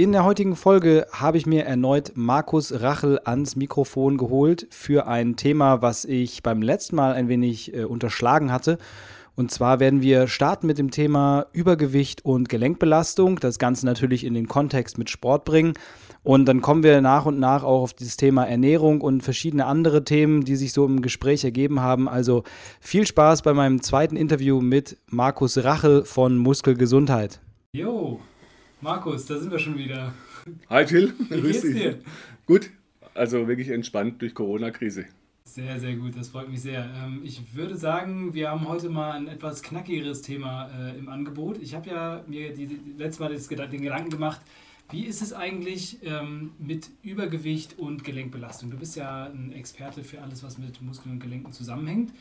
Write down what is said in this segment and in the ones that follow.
In der heutigen Folge habe ich mir erneut Markus Rachel ans Mikrofon geholt für ein Thema, was ich beim letzten Mal ein wenig äh, unterschlagen hatte. Und zwar werden wir starten mit dem Thema Übergewicht und Gelenkbelastung, das Ganze natürlich in den Kontext mit Sport bringen. Und dann kommen wir nach und nach auch auf dieses Thema Ernährung und verschiedene andere Themen, die sich so im Gespräch ergeben haben. Also viel Spaß bei meinem zweiten Interview mit Markus Rachel von Muskelgesundheit. Jo, Markus, da sind wir schon wieder. Hi Jill, Wie geht's dir? Gut, also wirklich entspannt durch Corona-Krise. Sehr, sehr gut, das freut mich sehr. Ähm, ich würde sagen, wir haben heute mal ein etwas knackigeres Thema äh, im Angebot. Ich habe ja mir die, die, letztes Mal das, den Gedanken gemacht, wie ist es eigentlich ähm, mit Übergewicht und Gelenkbelastung? Du bist ja ein Experte für alles, was mit Muskeln und Gelenken zusammenhängt.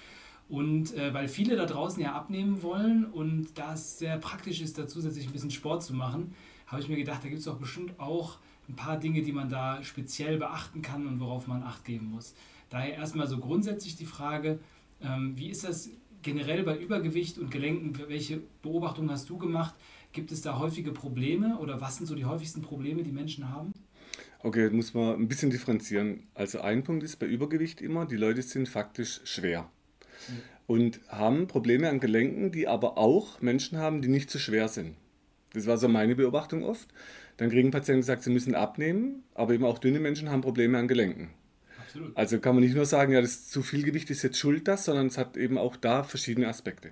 Und äh, weil viele da draußen ja abnehmen wollen und da es sehr praktisch ist, da zusätzlich ein bisschen Sport zu machen, habe ich mir gedacht, da gibt es doch bestimmt auch ein paar Dinge, die man da speziell beachten kann und worauf man Acht geben muss. Daher erstmal so grundsätzlich die Frage, ähm, wie ist das generell bei Übergewicht und Gelenken? Welche Beobachtungen hast du gemacht? Gibt es da häufige Probleme oder was sind so die häufigsten Probleme, die Menschen haben? Okay, muss man ein bisschen differenzieren. Also ein Punkt ist bei Übergewicht immer, die Leute sind faktisch schwer und haben Probleme an Gelenken, die aber auch Menschen haben, die nicht zu schwer sind. Das war so meine Beobachtung oft. Dann kriegen Patienten gesagt, sie müssen abnehmen, aber eben auch dünne Menschen haben Probleme an Gelenken. Absolut. Also kann man nicht nur sagen, ja, das zu viel Gewicht ist jetzt schuld das, sondern es hat eben auch da verschiedene Aspekte.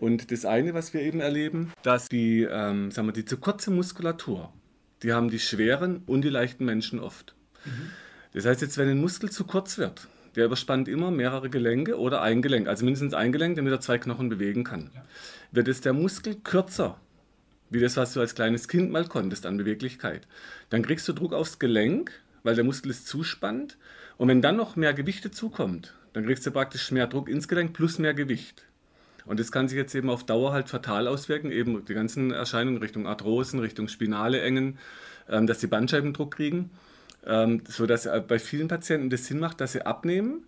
Und das eine, was wir eben erleben, dass die, ähm, sagen wir, die zu kurze Muskulatur, die haben die schweren und die leichten Menschen oft. Mhm. Das heißt jetzt, wenn ein Muskel zu kurz wird, der überspannt immer mehrere Gelenke oder ein Gelenk, also mindestens ein Gelenk, damit er zwei Knochen bewegen kann. Ja. Wird es der Muskel kürzer, wie das, was du als kleines Kind mal konntest an Beweglichkeit, dann kriegst du Druck aufs Gelenk, weil der Muskel ist zuspannt. Und wenn dann noch mehr Gewicht dazukommt, dann kriegst du praktisch mehr Druck ins Gelenk plus mehr Gewicht. Und das kann sich jetzt eben auf Dauer halt fatal auswirken, eben die ganzen Erscheinungen Richtung Arthrosen, Richtung Spinale engen, ähm, dass die Bandscheiben Druck kriegen, ähm, sodass äh, bei vielen Patienten das Sinn macht, dass sie abnehmen,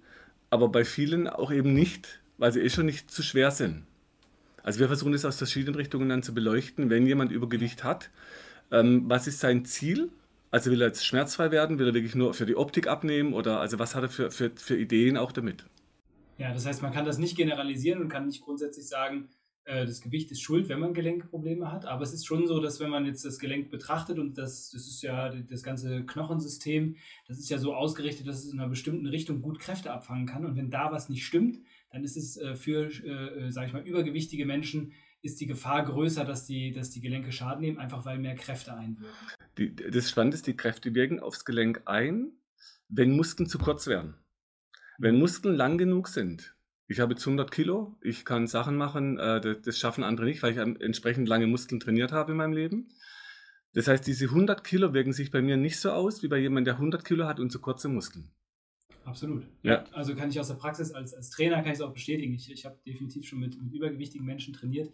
aber bei vielen auch eben nicht, weil sie eh schon nicht zu schwer sind. Also wir versuchen das aus verschiedenen Richtungen dann zu beleuchten, wenn jemand Übergewicht hat. Ähm, was ist sein Ziel? Also will er jetzt schmerzfrei werden? Will er wirklich nur für die Optik abnehmen? Oder also was hat er für, für, für Ideen auch damit? Ja, das heißt, man kann das nicht generalisieren und kann nicht grundsätzlich sagen, äh, das Gewicht ist schuld, wenn man Gelenkprobleme hat. Aber es ist schon so, dass wenn man jetzt das Gelenk betrachtet und das, das ist ja das ganze Knochensystem, das ist ja so ausgerichtet, dass es in einer bestimmten Richtung gut Kräfte abfangen kann. Und wenn da was nicht stimmt, dann ist es äh, für, äh, sage ich mal, übergewichtige Menschen ist die Gefahr größer, dass die, dass die Gelenke Schaden nehmen, einfach weil mehr Kräfte einwirken. Die, das Spannende ist, die Kräfte wirken aufs Gelenk ein, wenn Muskeln zu kurz werden. Wenn Muskeln lang genug sind, ich habe jetzt 100 Kilo, ich kann Sachen machen, äh, das, schaffen andere nicht, weil ich entsprechend lange Muskeln trainiert habe in meinem Leben. Das heißt, diese 100 Kilo wirken sich bei mir nicht so aus wie bei jemandem, der 100 Kilo hat und zu kurze Muskeln. Absolut. Ja. Also kann ich aus der Praxis als, als Trainer kann ich es auch bestätigen. Ich, ich habe definitiv schon mit, mit übergewichtigen Menschen trainiert,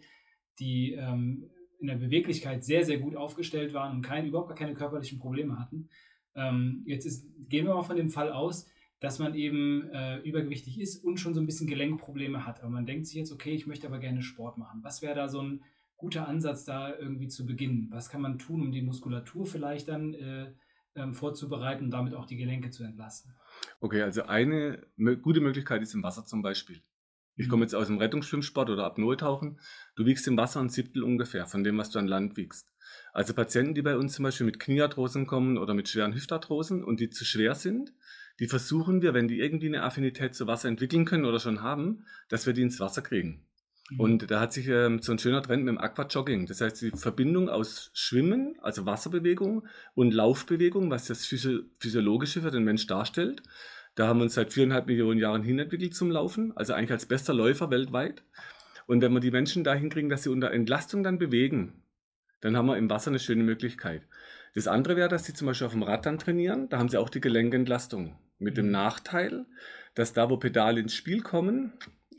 die ähm, in der Beweglichkeit sehr, sehr gut aufgestellt waren und kein, überhaupt gar keine körperlichen Probleme hatten. Ähm, jetzt ist, gehen wir mal von dem Fall aus, dass man eben äh, übergewichtig ist und schon so ein bisschen Gelenkprobleme hat. Aber man denkt sich jetzt, okay, ich möchte aber gerne Sport machen. Was wäre da so ein guter Ansatz, da irgendwie zu beginnen? Was kann man tun, um die Muskulatur vielleicht dann äh, ähm, vorzubereiten und damit auch die Gelenke zu entlasten? Okay, also eine gute Möglichkeit ist im Wasser zum Beispiel. Ich komme mhm. jetzt aus dem Rettungsschwimmsport oder Apnoe-Tauchen. Du wiegst im Wasser ein Siebtel ungefähr von dem, was du an Land wiegst. Also Patienten, die bei uns zum Beispiel mit Kniearthrosen kommen oder mit schweren Hüftarthrosen und die zu schwer sind, die versuchen wir, wenn die irgendwie eine Affinität zu Wasser entwickeln können oder schon haben, dass wir die ins Wasser kriegen. Mhm. Und da hat sich ähm, so ein schöner Trend mit dem Aquajogging. Das heißt, die Verbindung aus Schwimmen, also Wasserbewegung und Laufbewegung, was das Physiologische für den Mensch darstellt. Da haben wir uns seit viereinhalb Millionen Jahren hin entwickelt zum Laufen, also eigentlich als bester Läufer weltweit. Und wenn wir die Menschen dahin kriegen, dass sie unter Entlastung dann bewegen, dann haben wir im Wasser eine schöne Möglichkeit. Das andere wäre, dass sie zum Beispiel auf dem Rad dann trainieren, da haben sie auch die Gelenkentlastung. Mit dem mhm. Nachteil, dass da, wo Pedale ins Spiel kommen,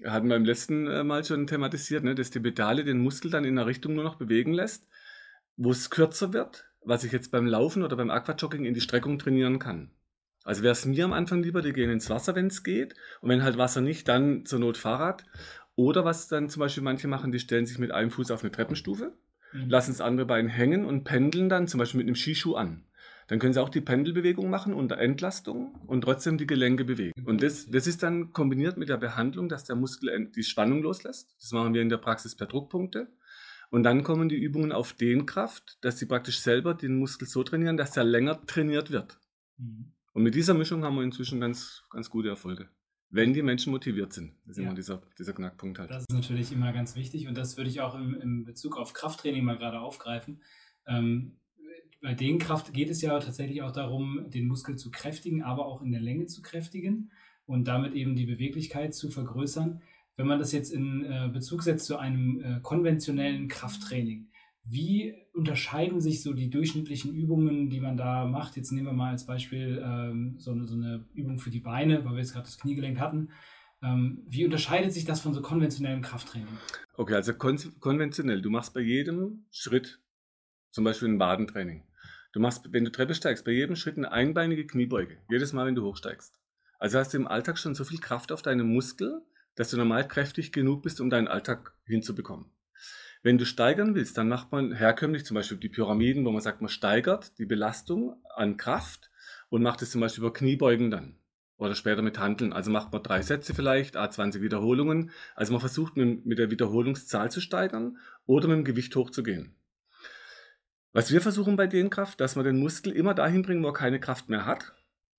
hatten wir im letzten äh, Mal schon thematisiert, ne, dass die Pedale den Muskel dann in einer Richtung nur noch bewegen lässt, wo es kürzer wird, was ich jetzt beim Laufen oder beim Aquajogging in die Streckung trainieren kann. Also wäre es mir am Anfang lieber, die gehen ins Wasser, wenn es geht. Und wenn halt Wasser nicht, dann zur Not Fahrrad. Oder was dann zum Beispiel manche machen, die stellen sich mit einem Fuß auf eine Treppenstufe, mhm. lassen das andere Bein hängen und pendeln dann zum Beispiel mit einem Skischuh an. Dann können sie auch die Pendelbewegung machen unter Entlastung und trotzdem die Gelenke bewegen. Und das, das ist dann kombiniert mit der Behandlung, dass der Muskel die Spannung loslässt. Das machen wir in der Praxis per Druckpunkte. Und dann kommen die Übungen auf den Kraft, dass sie praktisch selber den Muskel so trainieren, dass er länger trainiert wird. Mhm. Und mit dieser Mischung haben wir inzwischen ganz, ganz gute Erfolge. Wenn die Menschen motiviert sind. Das ist ja. immer dieser, dieser Knackpunkt halt. Das ist natürlich immer ganz wichtig und das würde ich auch im, im Bezug auf Krafttraining mal gerade aufgreifen. Ähm, bei Dehnkraft geht es ja tatsächlich auch darum, den Muskel zu kräftigen, aber auch in der Länge zu kräftigen und damit eben die Beweglichkeit zu vergrößern. Wenn man das jetzt in äh, Bezug setzt zu einem äh, konventionellen Krafttraining, wie unterscheiden sich so die durchschnittlichen Übungen, die man da macht? Jetzt nehmen wir mal als Beispiel ähm, so, eine, Übung für die Beine, weil wir jetzt gerade das Kniegelenk hatten. Ähm, wie unterscheidet sich das von so konventionellem Krafttraining? Okay, also kon konventionell, du machst bei jedem Schritt zum Beispiel ein Badentraining. Du machst, wenn du Treppe steigst, bei jedem Schritt eine einbeinige Kniebeuge. Jedes Mal, wenn du hochsteigst. Also hast du im Alltag schon so viel Kraft auf deine Muskel, dass du normal kräftig genug bist, um deinen Alltag hinzubekommen. Wenn du steigern willst, dann macht man herkömmlich zum Beispiel die Pyramiden, wo man sagt, man steigert die Belastung an Kraft und macht es zum Beispiel über Kniebeugen dann. Oder später mit Handeln. Also macht man drei Sätze vielleicht, A20 Wiederholungen. Also man versucht mit der Wiederholungszahl zu steigern oder mit dem Gewicht hochzugehen. Was wir versuchen bei Dehnkraft, dass wir den Muskel immer dahin bringen, wo er keine Kraft mehr hat.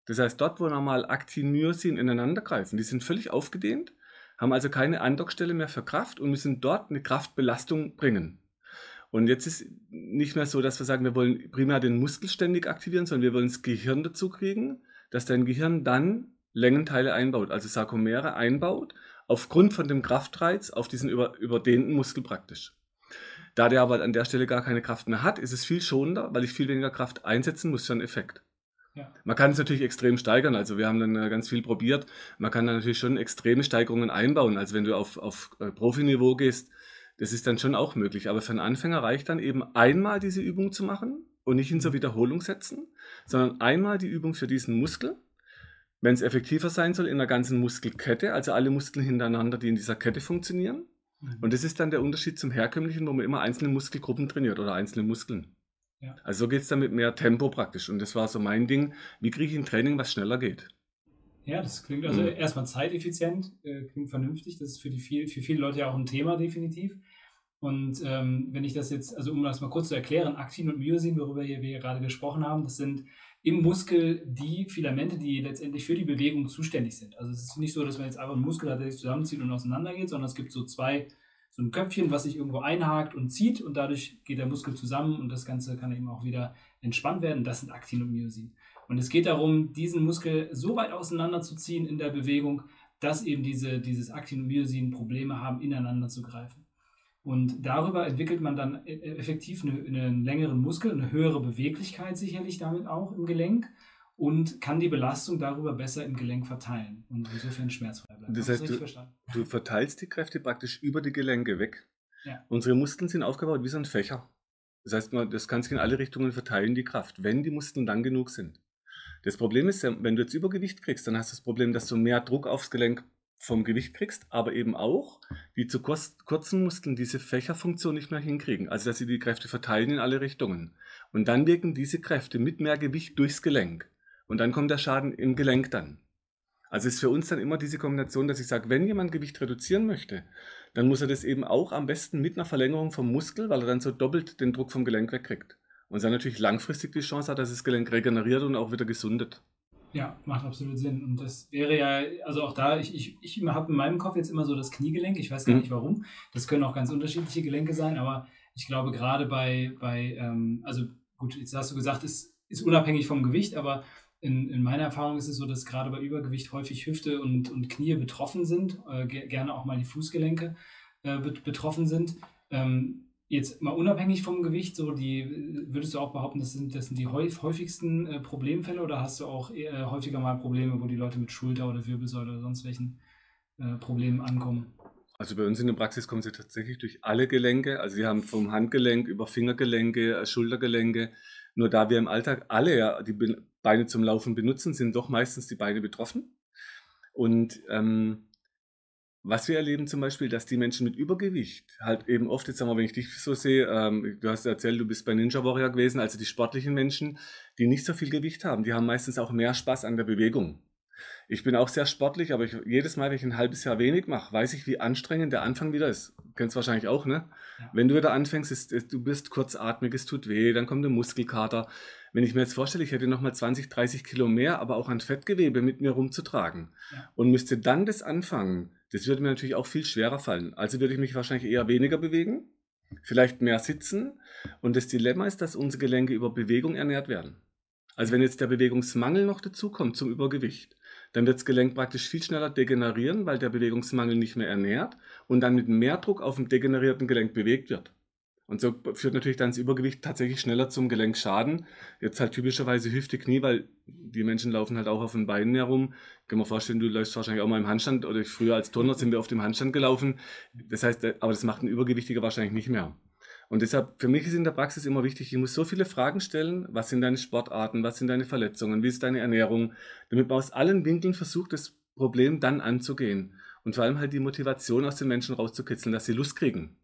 Das heißt, dort, wo normal Aktin, Myosin ineinander greifen, die sind völlig aufgedehnt haben also keine Andockstelle mehr für Kraft und müssen dort eine Kraftbelastung bringen. Und jetzt ist nicht mehr so, dass wir sagen, wir wollen primär den Muskel ständig aktivieren, sondern wir wollen das Gehirn dazu kriegen, dass dein Gehirn dann Längenteile einbaut, also Sarkomere einbaut, aufgrund von dem Kraftreiz auf diesen über, überdehnten Muskel praktisch. Da der aber an der Stelle gar keine Kraft mehr hat, ist es viel schonender, weil ich viel weniger Kraft einsetzen muss für einen Effekt. Ja. Man kann es natürlich extrem steigern. Also wir haben dann äh, ganz viel probiert. Man kann da natürlich schon extreme Steigerungen einbauen. Also wenn du auf, auf äh, Profiniveau gehst, das ist dann schon auch möglich. Aber für einen Anfänger reicht dann eben einmal diese Übung zu machen und nicht in so Wiederholung setzen, sondern einmal die Übung für diesen Muskel. Wenn es effektiver sein soll, in der ganzen Muskelkette, also alle Muskeln hintereinander, die in dieser Kette funktionieren. Mhm. Und das ist dann der Unterschied zum herkömmlichen, wo man immer einzelne Muskelgruppen trainiert oder einzelne Muskeln. Ja. Also so geht es dann mit mehr Tempo praktisch. Und das war so mein Ding. Wie kriege ich ein Training, was schneller geht? Ja, das klingt also mhm. erstmal zeiteffizient, äh, klingt vernünftig. Das ist für, die viel, für viele Leute ja auch ein Thema, definitiv. Und ähm, wenn ich das jetzt, also um das mal kurz zu erklären, Aktin und Myosin, worüber wir hier gerade gesprochen haben, das sind im Muskel die Filamente, die letztendlich für die Bewegung zuständig sind. Also es ist nicht so, dass man jetzt einfach einen Muskel hat, der sich zusammenzieht und auseinandergeht, sondern es gibt so zwei so ein Köpfchen, was sich irgendwo einhakt und zieht und dadurch geht der Muskel zusammen und das Ganze kann eben auch wieder entspannt werden. Das sind Aktin und Myosin. Und es geht darum, diesen Muskel so weit auseinanderzuziehen in der Bewegung, dass eben diese, dieses Aktin und Myosin Probleme haben, ineinander zu greifen. Und darüber entwickelt man dann e-, effektiv eine, einen längeren Muskel, eine höhere Beweglichkeit sicherlich damit auch im Gelenk und kann die Belastung darüber besser im Gelenk verteilen und insofern schmerzfrei bleiben. Das heißt, du, du, verteilst die Kräfte praktisch über die Gelenke weg. Ja. Unsere Muskeln sind aufgebaut wie so ein Fächer. Das heißt, das kann sich in alle Richtungen verteilen, die Kraft, wenn die Muskeln dann genug sind. Das Problem ist, wenn du jetzt Übergewicht kriegst, dann hast du das Problem, dass du mehr Druck aufs Gelenk vom Gewicht kriegst, aber eben auch die zu kurzen Muskeln diese Fächerfunktion nicht mehr hinkriegen. Also, dass sie die Kräfte verteilen in alle Richtungen. Und dann wirken diese Kräfte mit mehr Gewicht durchs Gelenk. Und dann kommt der Schaden im Gelenk dann. Also ist für uns dann immer diese Kombination, dass ich sage, wenn jemand Gewicht reduzieren möchte, dann muss er das eben auch am besten mit einer Verlängerung vom Muskel, weil er dann so doppelt den Druck vom Gelenk wegkriegt. Und dann natürlich langfristig die Chance hat, dass das Gelenk regeneriert und auch wieder gesundet. Ja, macht absolut Sinn. Und das wäre ja, also auch da, ich, ich, ich habe in meinem Kopf jetzt immer so das Kniegelenk. Ich weiß gar mhm. nicht warum. Das können auch ganz unterschiedliche Gelenke sein, aber ich glaube gerade bei, bei ähm, also gut, jetzt hast du gesagt, es ist unabhängig vom Gewicht, aber in, in meiner Erfahrung ist es so, dass gerade bei Übergewicht häufig Hüfte und, und Knie betroffen sind, äh, gerne auch mal die Fußgelenke äh, betroffen sind. Ähm, jetzt mal unabhängig vom Gewicht, so die, würdest du auch behaupten, das sind, das sind die häufigsten äh, Problemfälle oder hast du auch eher, häufiger mal Probleme, wo die Leute mit Schulter oder Wirbelsäule oder sonst welchen äh, Problemen ankommen? Also bei uns in der Praxis kommen sie tatsächlich durch alle Gelenke. Also wir haben vom Handgelenk über Fingergelenke, äh, Schultergelenke. Nur da wir im Alltag alle ja die Beine zum Laufen benutzen, sind doch meistens die Beine betroffen. Und ähm, was wir erleben zum Beispiel, dass die Menschen mit Übergewicht halt eben oft, jetzt sagen wir, wenn ich dich so sehe, ähm, du hast erzählt, du bist bei Ninja Warrior gewesen, also die sportlichen Menschen, die nicht so viel Gewicht haben, die haben meistens auch mehr Spaß an der Bewegung. Ich bin auch sehr sportlich, aber ich, jedes Mal, wenn ich ein halbes Jahr wenig mache, weiß ich, wie anstrengend der Anfang wieder ist. Kennst du wahrscheinlich auch, ne? Ja. Wenn du wieder anfängst, ist, ist, du bist kurzatmig, es tut weh, dann kommt der Muskelkater. Wenn ich mir jetzt vorstelle, ich hätte nochmal 20, 30 Kilo mehr, aber auch an Fettgewebe mit mir rumzutragen ja. und müsste dann das anfangen, das würde mir natürlich auch viel schwerer fallen. Also würde ich mich wahrscheinlich eher weniger bewegen, vielleicht mehr sitzen. Und das Dilemma ist, dass unsere Gelenke über Bewegung ernährt werden. Also wenn jetzt der Bewegungsmangel noch dazukommt zum Übergewicht, dann wird das Gelenk praktisch viel schneller degenerieren, weil der Bewegungsmangel nicht mehr ernährt und dann mit mehr Druck auf dem degenerierten Gelenk bewegt wird. Und so führt natürlich dann das Übergewicht tatsächlich schneller zum Gelenkschaden. Jetzt halt typischerweise Hüfte, Knie, weil die Menschen laufen halt auch auf den Beinen herum. Kann mir vorstellen, du läufst wahrscheinlich auch mal im Handstand oder früher als Turner sind wir auf dem Handstand gelaufen. Das heißt, aber das macht ein Übergewichtiger wahrscheinlich nicht mehr. Und deshalb, für mich ist in der Praxis immer wichtig, ich muss so viele Fragen stellen. Was sind deine Sportarten? Was sind deine Verletzungen? Wie ist deine Ernährung? Damit man aus allen Winkeln versucht, das Problem dann anzugehen. Und vor allem halt die Motivation aus den Menschen rauszukitzeln, dass sie Lust kriegen.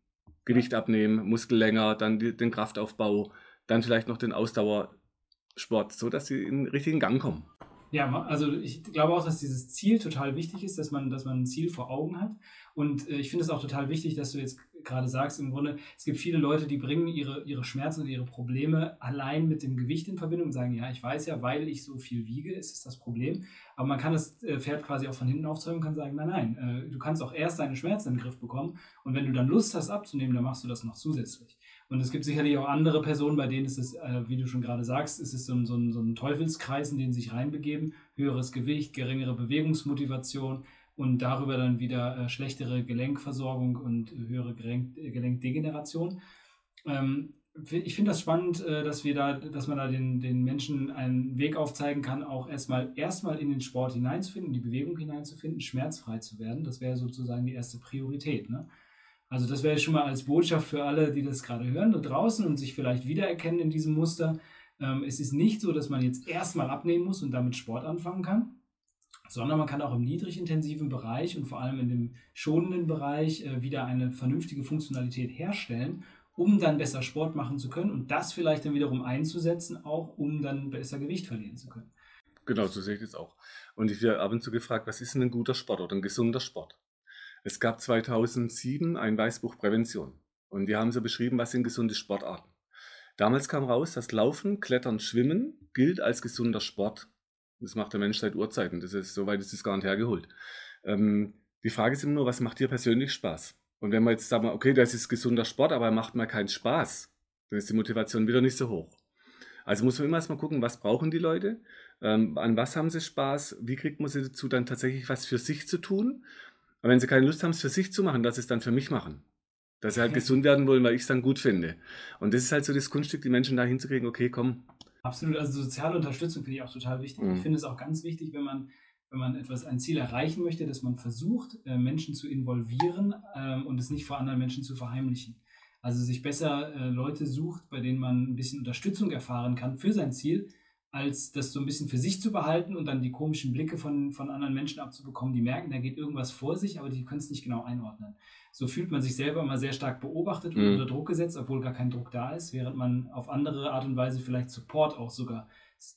Gewicht abnehmen, Muskel länger, dann die, den Kraftaufbau, dann vielleicht noch den Ausdauersport, so dass sie in den richtigen Gang kommen. Ja, also ich glaube auch, dass dieses Ziel total wichtig ist, dass man, dass man ein Ziel vor Augen hat. Und äh, ich finde es auch total wichtig, dass du jetzt gerade sagst, im Grunde, es gibt viele Leute, die bringen ihre, ihre Schmerzen und ihre Probleme allein mit dem Gewicht in Verbindung und sagen, ja, ich weiß ja, weil ich so viel wiege, ist es das Problem. Aber man kann das äh, Pferd quasi auch von hinten aufzäumen und kann sagen, nein, nein, äh, du kannst auch erst deine Schmerzen in den Griff bekommen und wenn du dann Lust hast abzunehmen, dann machst du das noch zusätzlich. Und es gibt sicherlich auch andere Personen, bei denen ist es, äh, wie du schon gerade sagst, ist es so ein, so, ein, so ein Teufelskreis, in den sie sich reinbegeben. Höheres Gewicht, geringere Bewegungsmotivation und darüber dann wieder äh, schlechtere Gelenkversorgung und höhere Gelenk, Gelenkdegeneration. Ähm, ich finde das spannend, äh, dass wir da, dass man da den, den Menschen einen Weg aufzeigen kann, auch erstmal erstmal in den Sport hineinzufinden, in die Bewegung hineinzufinden, schmerzfrei zu werden. Das wäre sozusagen die erste Priorität. Ne? Also das wäre schon mal als Botschaft für alle, die das gerade hören da draußen und sich vielleicht wiedererkennen in diesem Muster. Ähm, es ist nicht so, dass man jetzt erstmal abnehmen muss und damit Sport anfangen kann, sondern man kann auch im niedrigintensiven Bereich und vor allem in dem schonenden Bereich äh, wieder eine vernünftige Funktionalität herstellen, um dann besser Sport machen zu können und das vielleicht dann wiederum einzusetzen, auch um dann besser Gewicht verlieren zu können. Genau, so sehe ich das auch. Und ich werde ab und zu gefragt, was ist denn ein guter Sport oder ein gesunder Sport? Es gab 2007 ein Weißbuch Prävention und die haben so beschrieben, was sind gesunde Sportarten. Damals kam raus, dass Laufen, Klettern, Schwimmen gilt als gesunder Sport. Das macht der Mensch seit Urzeiten. Das ist, soweit ist es gar nicht hergeholt. Ähm, die Frage ist immer nur, was macht dir persönlich Spaß? Und wenn man jetzt sagt, okay, das ist gesunder Sport, aber er macht mir keinen Spaß, dann ist die Motivation wieder nicht so hoch. Also muss man immer erstmal gucken, was brauchen die Leute, ähm, an was haben sie Spaß, wie kriegt man sie dazu, dann tatsächlich was für sich zu tun aber wenn sie keine Lust haben, es für sich zu machen, dass sie es dann für mich machen. Dass sie halt okay. gesund werden wollen, weil ich es dann gut finde. Und das ist halt so das Kunststück, die Menschen da hinzukriegen, okay, komm. Absolut, also soziale Unterstützung finde ich auch total wichtig. Mhm. Ich finde es auch ganz wichtig, wenn man, wenn man etwas, ein Ziel erreichen möchte, dass man versucht, äh, Menschen zu involvieren ähm, und es nicht vor anderen Menschen zu verheimlichen. Also sich besser äh, Leute sucht, bei denen man ein bisschen Unterstützung erfahren kann für sein Ziel, als das so ein bisschen für sich zu behalten und dann die komischen Blicke von, von anderen Menschen abzubekommen, die merken, da geht irgendwas vor sich, aber die können es nicht genau einordnen. So fühlt man sich selber immer sehr stark beobachtet und mhm. unter Druck gesetzt, obwohl gar kein Druck da ist, während man auf andere Art und Weise vielleicht Support auch sogar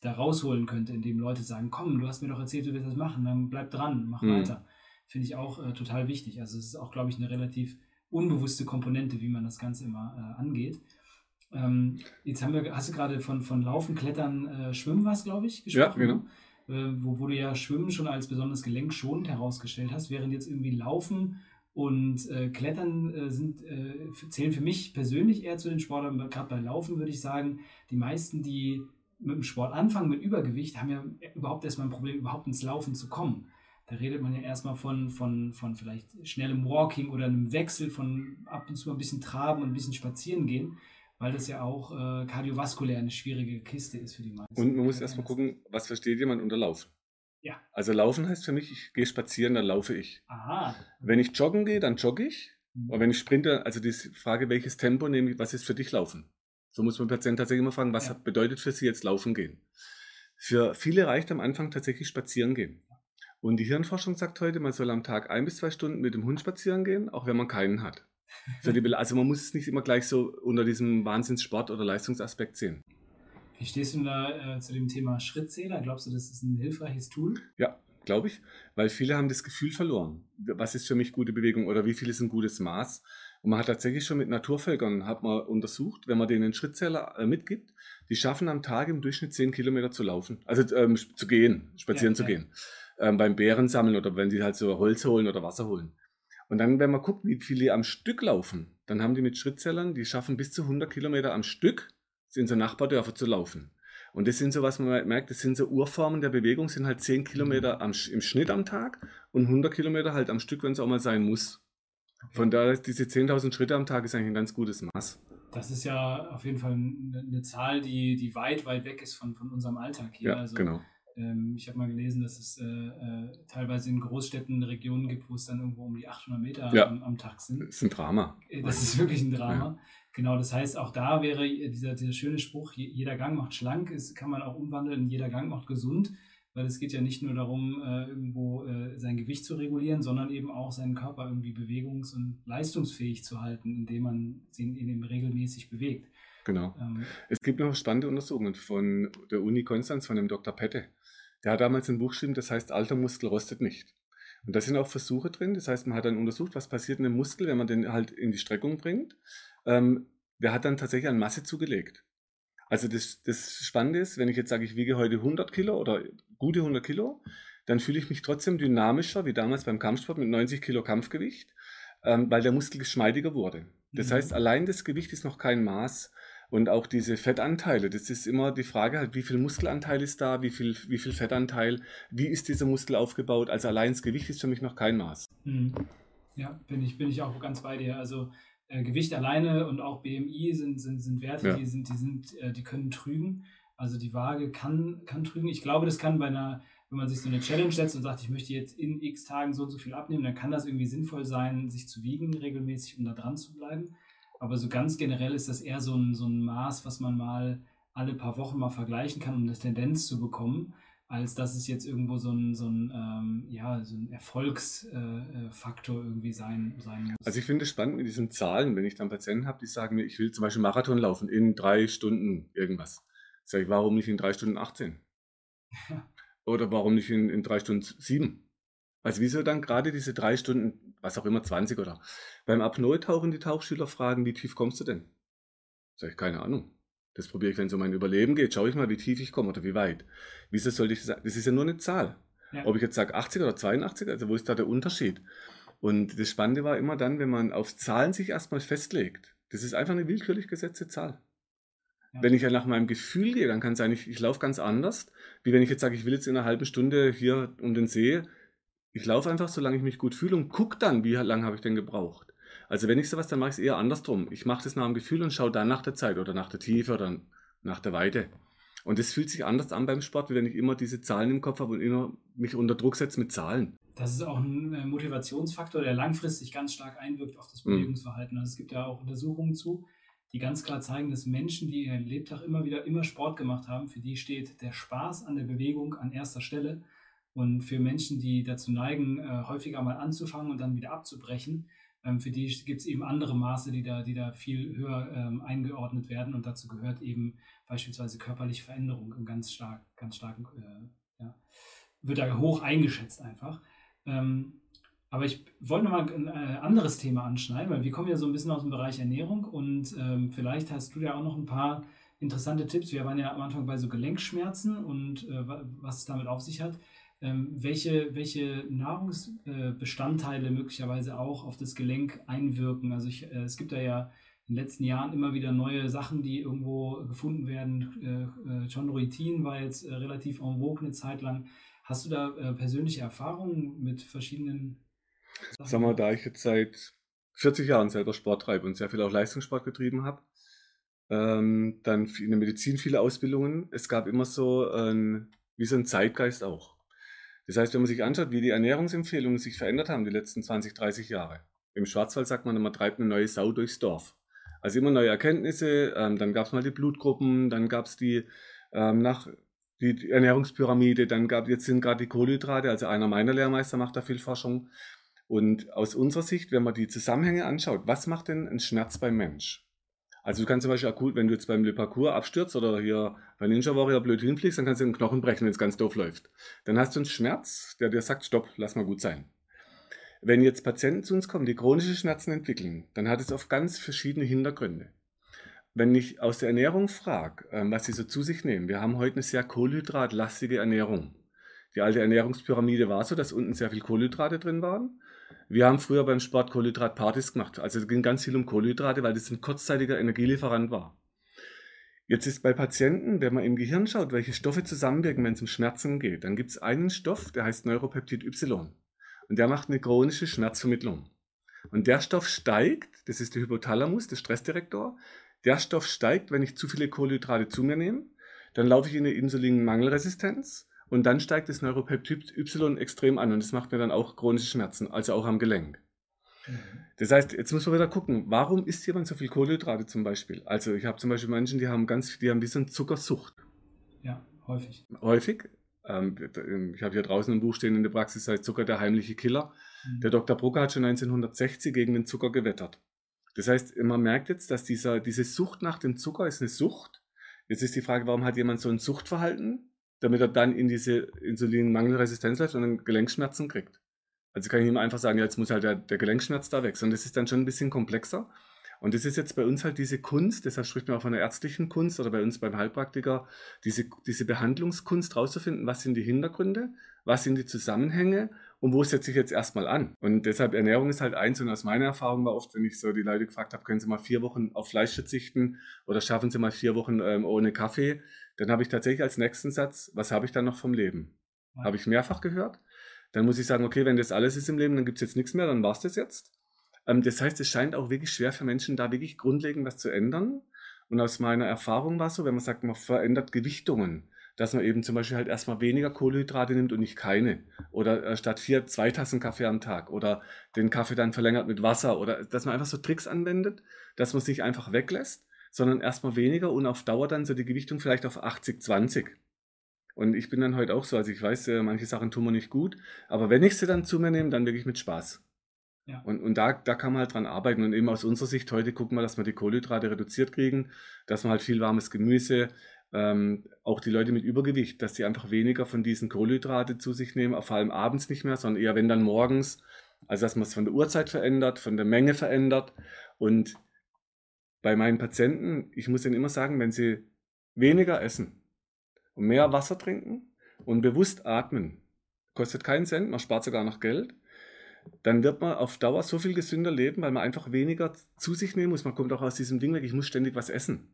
da rausholen könnte, indem Leute sagen, komm, du hast mir doch erzählt, du willst das machen, dann bleib dran, mach mhm. weiter. Finde ich auch äh, total wichtig. Also es ist auch, glaube ich, eine relativ unbewusste Komponente, wie man das Ganze immer äh, angeht. Ähm, jetzt haben wir, hast du gerade von, von Laufen, Klettern, äh, Schwimmen was, glaube ich, gesprochen. Ja, genau. äh, wo, wo du ja Schwimmen schon als besonders gelenkschonend herausgestellt hast, während jetzt irgendwie Laufen und äh, Klettern äh, sind, äh, zählen für mich persönlich eher zu den Sportarten. Gerade bei Laufen würde ich sagen, die meisten, die mit dem Sport anfangen, mit Übergewicht, haben ja überhaupt erstmal ein Problem, überhaupt ins Laufen zu kommen. Da redet man ja erstmal von, von, von vielleicht schnellem Walking oder einem Wechsel von ab und zu ein bisschen traben und ein bisschen spazieren gehen, weil das ja auch äh, kardiovaskulär eine schwierige Kiste ist für die meisten. Und man muss erstmal gucken, was versteht jemand unter Laufen? Ja. Also Laufen heißt für mich, ich gehe spazieren, dann laufe ich. Aha. Wenn ich joggen gehe, dann jogge ich. Mhm. Und wenn ich sprinte, also die Frage, welches Tempo nehme ich, was ist für dich Laufen? So muss man Patienten tatsächlich immer fragen, was Ja. bedeutet für sie jetzt Laufen gehen? Für viele reicht am Anfang tatsächlich spazieren gehen. Und die Hirnforschung sagt heute, man soll am Tag ein bis zwei Stunden mit dem Hund spazieren gehen, auch wenn man keinen hat. Für die, also man muss es nicht immer gleich so unter diesem Wahnsinnssport- oder Leistungsaspekt sehen. Wie stehst du da äh, zu dem Thema Schrittzähler? Glaubst du, das ist ein hilfreiches Tool? Ja, glaube ich, weil viele haben das Gefühl verloren. Was ist für mich gute Bewegung oder wie viel ist ein gutes Maß? Und man hat tatsächlich schon mit Naturvölkern hat man untersucht, wenn man denen einen Schrittzähler äh, mitgibt, die schaffen am Tag im Durchschnitt 10 Kilometer zu laufen, also ähm, zu gehen, spazieren Ja, zu ja. gehen, ähm, beim Bären sammeln oder wenn die halt so Holz holen oder Wasser holen. Und dann, wenn man guckt, wie viele am Stück laufen, dann haben die mit Schrittzählern, die schaffen bis zu 100 Kilometer am Stück, in so Nachbardörfer zu laufen. Und das sind so, was man merkt, das sind so Urformen der Bewegung, sind halt 10 Kilometer am, Sch- im Schnitt am Tag und 100 Kilometer halt am Stück, wenn es auch mal sein muss. Von daher, ist diese 10.000 Schritte am Tag ist eigentlich ein ganz gutes Maß. Das ist ja auf jeden Fall eine, eine Zahl, die, die weit, weit weg ist von, von unserem Alltag hier. Ja, also, genau. Ähm, ich habe mal gelesen, dass es äh, äh, teilweise in Großstädten Regionen gibt, wo es dann irgendwo um die 800 Meter Ja. am, am Tag sind. Das ist ein Drama. Äh, Das ist wirklich ein Drama. Genau, das heißt, auch da wäre dieser, dieser schöne Spruch, je- jeder Gang macht schlank, ist, kann man auch umwandeln, jeder Gang macht gesund, weil es geht ja nicht nur darum, äh, irgendwo äh, sein Gewicht zu regulieren, sondern eben auch seinen Körper irgendwie bewegungs- und leistungsfähig zu halten, indem man ihn, ihn regelmäßig bewegt. Genau. Ähm, Es gibt noch spannende Untersuchungen von der Uni Konstanz, von dem Dr. Pette. Der hat damals ein Buch geschrieben, das heißt Alter Muskel rostet nicht. Und da sind auch Versuche drin. Das heißt, man hat dann untersucht, was passiert in dem Muskel, wenn man den halt in die Streckung bringt. Ähm, der hat dann tatsächlich an Masse zugelegt. Also das, das Spannende ist, wenn ich jetzt sage, ich wiege heute 100 Kilo oder gute 100 Kilo, dann fühle ich mich trotzdem dynamischer wie damals beim Kampfsport mit 90 Kilo Kampfgewicht, ähm, weil der Muskel geschmeidiger wurde. Das Mhm. heißt, allein das Gewicht ist noch kein Maß. Und auch diese Fettanteile, das ist immer die Frage halt, wie viel Muskelanteil ist da, wie viel, wie viel Fettanteil, wie ist dieser Muskel aufgebaut. Also allein das Gewicht ist für mich noch kein Maß. Mhm. Ja, bin ich, bin ich auch ganz bei dir. Also äh, Gewicht alleine und auch BMI sind, sind, sind Werte, Ja. die sind, die sind, äh, die können trügen. Also die Waage kann, kann trügen. Ich glaube, das kann bei einer, wenn man sich so eine Challenge setzt und sagt, ich möchte jetzt in x Tagen so und so viel abnehmen, dann kann das irgendwie sinnvoll sein, sich zu wiegen regelmäßig, um da dran zu bleiben. Aber so ganz generell ist das eher so ein, so ein Maß, was man mal alle paar Wochen mal vergleichen kann, um eine Tendenz zu bekommen als dass es jetzt irgendwo so ein, so ein, ähm, ja, so ein Erfolgsfaktor äh, Faktor irgendwie sein, sein muss. Also ich finde es spannend mit diesen Zahlen, wenn ich dann Patienten habe, die sagen mir, ich will zum Beispiel Marathon laufen in drei Stunden irgendwas. Sag ich, warum nicht in drei Stunden 18? Ja. Oder warum nicht in, in drei Stunden sieben? Also wieso dann gerade diese drei Stunden, was auch immer, 20 oder? Beim Apnoe-Tauchen die Tauchschüler fragen, wie tief kommst du denn? Sag ich, keine Ahnung. Das probiere ich, wenn es um mein Überleben geht. Schaue ich mal, wie tief ich komme oder wie weit. Wieso sollte ich das sagen? Das ist ja nur eine Zahl. Ja. Ob ich jetzt sage 80 oder 82, also wo ist da der Unterschied? Und das Spannende war immer dann, wenn man auf Zahlen sich erstmal festlegt. Das ist einfach eine willkürlich gesetzte Zahl. Ja. Wenn ich ja nach meinem Gefühl gehe, dann kann es sein, ich, ich laufe ganz anders, wie wenn ich jetzt sage, ich will jetzt in einer halben Stunde hier um den See. Ich laufe einfach, solange ich mich gut fühle und gucke dann, wie lange habe ich denn gebraucht. Also wenn ich sowas, dann mache ich es eher andersrum. Ich mache das nach dem Gefühl und schaue dann nach der Zeit oder nach der Tiefe oder nach der Weite. Und das fühlt sich anders an beim Sport, wie wenn ich immer diese Zahlen im Kopf habe und immer mich unter Druck setze mit Zahlen. Das ist auch ein äh, Motivationsfaktor, der langfristig ganz stark einwirkt auf das Mhm. Bewegungsverhalten. Also es gibt ja auch Untersuchungen zu, die ganz klar zeigen, dass Menschen, die ihren Lebtag immer wieder immer Sport gemacht haben, für die steht der Spaß an der Bewegung an erster Stelle. Und für Menschen, die dazu neigen, äh, häufiger mal anzufangen und dann wieder abzubrechen, ähm, für die gibt es eben andere Maße, die da, die da viel höher ähm, eingeordnet werden. Und dazu gehört eben beispielsweise körperliche Veränderung ganz stark, ganz starken, äh, ja, wird da hoch eingeschätzt einfach. Ähm, aber ich wollte nochmal ein äh, anderes Thema anschneiden, weil wir kommen ja so ein bisschen aus dem Bereich Ernährung und ähm, vielleicht hast du ja auch noch ein paar interessante Tipps. Wir waren ja am Anfang bei so Gelenkschmerzen und äh, was es damit auf sich hat. Ähm, welche, welche Nahrungsbestandteile möglicherweise auch auf das Gelenk einwirken. Also ich, äh, es gibt da ja in den letzten Jahren immer wieder neue Sachen, die irgendwo gefunden werden. Äh, Chondroitin war jetzt relativ en vogue eine Zeit lang. Hast du da persönliche Erfahrungen mit verschiedenen Sachen? Sag mal, da ich jetzt seit 40 Jahren selber Sport treibe und sehr viel auch Leistungssport getrieben habe, ähm, dann in der Medizin viele Ausbildungen. Es gab immer so ein, wie so ein Zeitgeist auch. Das heißt, wenn man sich anschaut, wie die Ernährungsempfehlungen sich verändert haben die letzten 20, 30 Jahre. Im Schwarzwald sagt man, man treibt eine neue Sau durchs Dorf. Also immer neue Erkenntnisse, ähm, dann gab es mal die Blutgruppen, dann gab es die ähm, nach die Ernährungspyramide, dann gab jetzt sind gerade die Kohlenhydrate, also einer meiner Lehrmeister macht da viel Forschung. Und aus unserer Sicht, wenn man die Zusammenhänge anschaut, was macht denn ein Schmerz beim Mensch? Also du kannst zum Beispiel akut, wenn du jetzt beim Le Parcours abstürzt oder hier bei Ninja Warrior blöd hinfliegst, dann kannst du den Knochen brechen, wenn es ganz doof läuft. Dann hast du einen Schmerz, der dir sagt, stopp, lass mal gut sein. Wenn jetzt Patienten zu uns kommen, die chronische Schmerzen entwickeln, dann hat es oft ganz verschiedene Hintergründe. Wenn ich aus der Ernährung frage, ähm, was sie so zu sich nehmen, wir haben heute eine sehr kohlenhydratlastige Ernährung. Die alte Ernährungspyramide war so, dass unten sehr viel Kohlenhydrate drin waren wir haben früher beim Sport Kohlenhydratpartys gemacht. Also es ging ganz viel um Kohlenhydrate, weil das ein kurzzeitiger Energielieferant war. Jetzt ist bei Patienten, wenn man im Gehirn schaut, welche Stoffe zusammenwirken, wenn es um Schmerzen geht, dann gibt es einen Stoff, der heißt Neuropeptid Y. Und der macht eine chronische Schmerzvermittlung. Und der Stoff steigt, das ist der Hypothalamus, der Stressdirektor, der Stoff steigt, wenn ich zu viele Kohlenhydrate zu mir nehme. Dann laufe ich in eine Insulinmangelresistenz und dann steigt das Neuropeptid Y extrem an und das macht mir dann auch chronische Schmerzen, also auch am Gelenk. Mhm. Das heißt, jetzt muss man wieder gucken, warum isst jemand so viel Kohlenhydrate zum Beispiel? Also ich habe zum Beispiel Menschen, die haben ganz, die haben so eine Zuckersucht. Ja, häufig. Häufig. Ähm, ich habe hier draußen ein Buch stehen in der Praxis, heißt Zucker der heimliche Killer. Mhm. Der Dr. Brucker hat schon 1960 gegen den Zucker gewettert. Das heißt, man merkt jetzt, dass dieser, diese Sucht nach dem Zucker ist eine Sucht. Jetzt ist die Frage, warum hat jemand so ein Suchtverhalten? Damit er dann in diese Insulinmangelresistenz läuft und dann Gelenkschmerzen kriegt. Also kann ich ihm einfach sagen, jetzt muss halt der, der Gelenkschmerz da weg. Und das ist dann schon ein bisschen komplexer. Und das ist jetzt bei uns halt diese Kunst, deshalb spricht man auch von der ärztlichen Kunst oder bei uns beim Heilpraktiker, diese, diese Behandlungskunst rauszufinden, was sind die Hintergründe, was sind die Zusammenhänge und wo setze ich jetzt erstmal an. Und deshalb Ernährung ist halt eins und aus meiner Erfahrung war oft, wenn ich so die Leute gefragt habe, können Sie mal vier Wochen auf Fleisch verzichten oder schaffen Sie mal vier Wochen ähm, ohne Kaffee, dann habe ich tatsächlich als nächsten Satz, was habe ich dann noch vom Leben? Habe ich mehrfach gehört. Dann muss ich sagen, okay, wenn das alles ist im Leben, dann gibt es jetzt nichts mehr, dann war es das jetzt. Ähm, das heißt, es scheint auch wirklich schwer für Menschen, da wirklich grundlegend was zu ändern. Und aus meiner Erfahrung war es so, wenn man sagt, man verändert Gewichtungen, dass man eben zum Beispiel halt erstmal weniger Kohlenhydrate nimmt und nicht keine. Oder äh, statt vier, zwei Tassen Kaffee am Tag. Oder den Kaffee dann verlängert mit Wasser. Oder dass man einfach so Tricks anwendet, dass man sich einfach weglässt sondern erstmal weniger und auf Dauer dann so die Gewichtung vielleicht auf 80, 20. Und ich bin dann heute auch so, also ich weiß, äh, manche Sachen tun mir nicht gut, aber wenn ich sie dann zu mir nehme, dann wirklich mit Spaß. Ja. Und, und da, da kann man halt dran arbeiten. Und eben aus unserer Sicht heute gucken wir, dass wir die Kohlenhydrate reduziert kriegen, dass man halt viel warmes Gemüse, ähm, auch die Leute mit Übergewicht, dass die einfach weniger von diesen Kohlenhydrate zu sich nehmen, vor allem abends nicht mehr, sondern eher wenn dann morgens. Also dass man es von der Uhrzeit verändert, von der Menge verändert. Und bei meinen Patienten, ich muss ihnen immer sagen, wenn sie weniger essen und mehr Wasser trinken und bewusst atmen, kostet keinen Cent, man spart sogar noch Geld, dann wird man auf Dauer so viel gesünder leben, weil man einfach weniger zu sich nehmen muss. Man kommt auch aus diesem Ding weg, ich muss ständig was essen.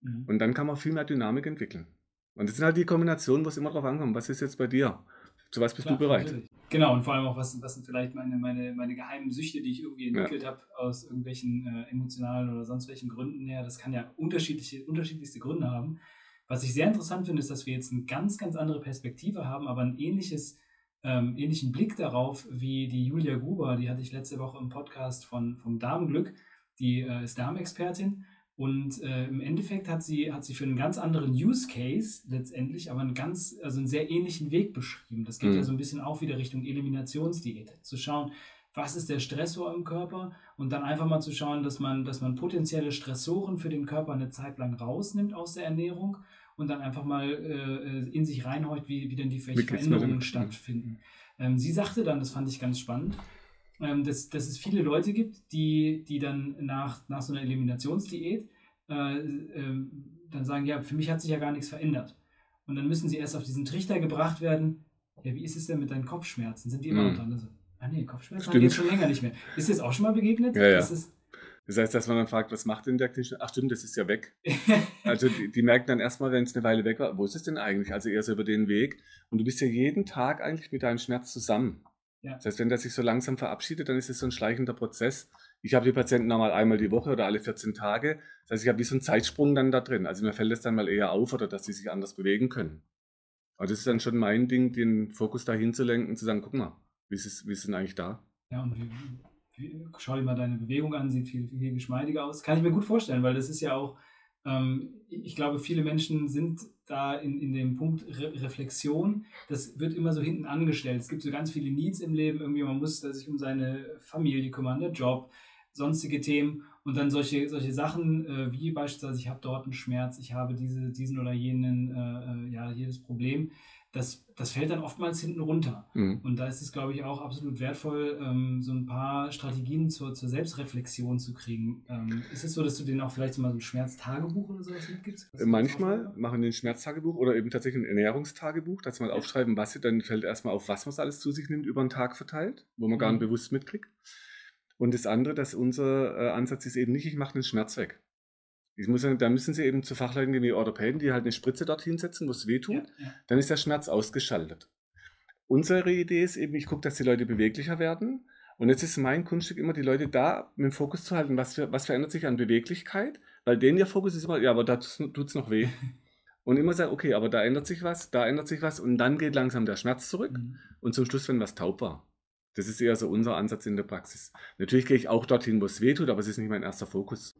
Mhm. Und dann kann man viel mehr Dynamik entwickeln. Und das sind halt die Kombinationen, wo es immer drauf ankommt. Was ist jetzt bei dir? Zu was bist Klar, du bereit? Natürlich. Genau, und vor allem auch, was, was sind vielleicht meine, meine, meine geheimen Süchte, die ich irgendwie entwickelt ja. habe, aus irgendwelchen äh, emotionalen oder sonst welchen Gründen her. Das kann ja unterschiedliche, unterschiedlichste Gründe haben. Was ich sehr interessant finde, ist, dass wir jetzt eine ganz, ganz andere Perspektive haben, aber ein ähnliches, ähm, ähnlichen Blick darauf wie die Julia Gruber, die hatte ich letzte Woche im Podcast von, vom Darmglück, die äh, ist Darmexpertin und äh, im Endeffekt hat sie, hat sie für einen ganz anderen Use Case letztendlich, aber einen ganz, also einen sehr ähnlichen Weg beschrieben. Das geht mhm. ja so ein bisschen auch wieder Richtung Eliminationsdiät. Zu schauen, was ist der Stressor im Körper und dann einfach mal zu schauen, dass man, dass man potenzielle Stressoren für den Körper eine Zeit lang rausnimmt aus der Ernährung und dann einfach mal äh, in sich reinhäut, wie, wie denn die Veränderungen stattfinden. Ähm, sie sagte dann, das fand ich ganz spannend, ähm, dass, dass es viele Leute gibt, die, die dann nach, nach so einer Eliminationsdiät äh, äh, dann sagen, ja, für mich hat sich ja gar nichts verändert. Und dann müssen sie erst auf diesen Trichter gebracht werden, ja, wie ist es denn mit deinen Kopfschmerzen? Sind die immer noch Mhm. dran? Also, ah nee, Kopfschmerzen Stimmt. haben die jetzt schon länger nicht mehr. Ist dir das auch schon mal begegnet? Ja, ja. Das Das heißt, dass man dann fragt, was macht denn der Knie? Ach stimmt, das ist ja weg. Also die, die merken dann erstmal, wenn es eine Weile weg war, wo ist es denn eigentlich? Also eher so über den Weg. Und du bist ja jeden Tag eigentlich mit deinem Schmerz zusammen. Ja. Das heißt, wenn der sich so langsam verabschiedet, dann ist es so ein schleichender Prozess. Ich habe die Patienten nochmal einmal die Woche oder alle 14 Tage. Das heißt, ich habe wie so einen Zeitsprung dann da drin. Also mir fällt es dann mal eher auf oder dass sie sich anders bewegen können. Aber das ist dann schon mein Ding, den Fokus dahin zu lenken, zu sagen, guck mal, wie ist es, wie ist denn eigentlich da? ja, und wie, wie, schau dir mal deine Bewegung an, sieht viel, viel geschmeidiger aus. Kann ich mir gut vorstellen, weil das ist ja auch, ich glaube, viele Menschen sind da in, in dem Punkt Re Reflexion. Das wird immer so hinten angestellt. Es gibt so ganz viele Needs im Leben. Irgendwie, man muss sich um seine Familie kümmern, der Job, sonstige Themen und dann solche, solche Sachen äh, wie beispielsweise, ich habe dort einen Schmerz, ich habe diese, diesen oder jenen, äh, äh, ja, jedes Problem. Das, das fällt dann oftmals hinten runter. Mhm. Und da ist es, glaube ich, auch absolut wertvoll, ähm, so ein paar Strategien zur, zur Selbstreflexion zu kriegen. Ähm, ist es so, dass du denen auch vielleicht so mal so ein Schmerztagebuch oder sowas mitgibst? Manchmal machen die ein Schmerztagebuch oder eben tatsächlich ein Ernährungstagebuch, dass man aufschreiben, was sie, dann fällt erstmal auf, was man alles zu sich nimmt, über den Tag verteilt, wo man gar Mhm. nicht bewusst mitkriegt. Und das andere, dass unser äh, Ansatz ist eben nicht, ich mache den Schmerz weg. Ich muss, sagen, da müssen sie eben zu Fachleuten gehen wie Orthopäden, die halt eine Spritze dorthin setzen, wo es weh tut, Ja, ja. dann ist der Schmerz ausgeschaltet. Unsere Idee ist eben, ich gucke, dass die Leute beweglicher werden. Und jetzt ist mein Kunststück immer, die Leute da mit dem Fokus zu halten, was, für, was verändert sich an Beweglichkeit, weil denen ihr Fokus ist immer, ja, aber da tut es noch weh. Und immer sagen, okay, aber da ändert sich was, da ändert sich was und dann geht langsam der Schmerz zurück Mhm. und zum Schluss, wenn was taub war. Das ist eher so unser Ansatz in der Praxis. Natürlich gehe ich auch dorthin, wo es weh tut, aber es ist nicht mein erster Fokus.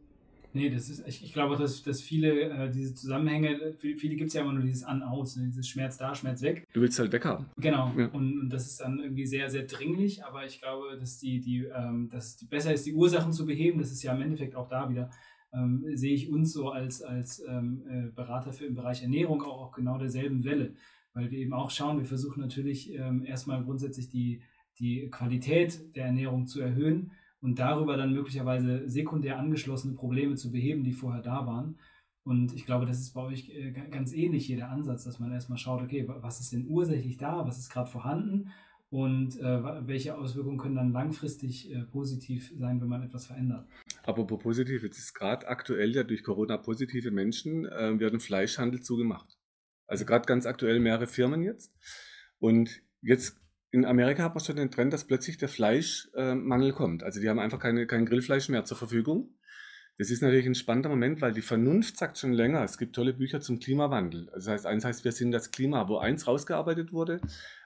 Nee, das ist, ich, ich glaube, dass, dass viele äh, diese Zusammenhänge, für viele gibt es ja immer nur dieses An-Aus, ne? dieses Schmerz da, Schmerz weg. Du willst halt weghaben. Genau. Ja. Und, und das ist dann irgendwie sehr, sehr dringlich, aber ich glaube, dass die, die, ähm, dass es die, besser ist, die Ursachen zu beheben. Das ist ja im Endeffekt auch da wieder. Ähm, sehe ich uns so als, als ähm, äh, Berater für im Bereich Ernährung auch auf genau derselben Welle. Weil wir eben auch schauen, wir versuchen natürlich ähm, erstmal grundsätzlich die, die Qualität der Ernährung zu erhöhen und darüber dann möglicherweise sekundär angeschlossene Probleme zu beheben, die vorher da waren. Und ich glaube, das ist bei euch äh, ga- ganz ähnlich hier der Ansatz, dass man erstmal schaut, okay, wa- was ist denn ursächlich da, was ist gerade vorhanden und äh, welche Auswirkungen können dann langfristig äh, positiv sein, wenn man etwas verändert. Apropos positiv, jetzt ist gerade aktuell ja durch Corona positive Menschen, äh, werden Fleischhandel zugemacht. Also gerade ganz aktuell mehrere Firmen jetzt. Und jetzt in Amerika hat man schon den Trend, dass plötzlich der Fleischmangel kommt. Also die haben einfach keine, kein Grillfleisch mehr zur Verfügung. Das ist natürlich ein spannender Moment, weil die Vernunft sagt schon länger, es gibt tolle Bücher zum Klimawandel. Das heißt, eins heißt, wir sind das Klima, wo eins rausgearbeitet wurde,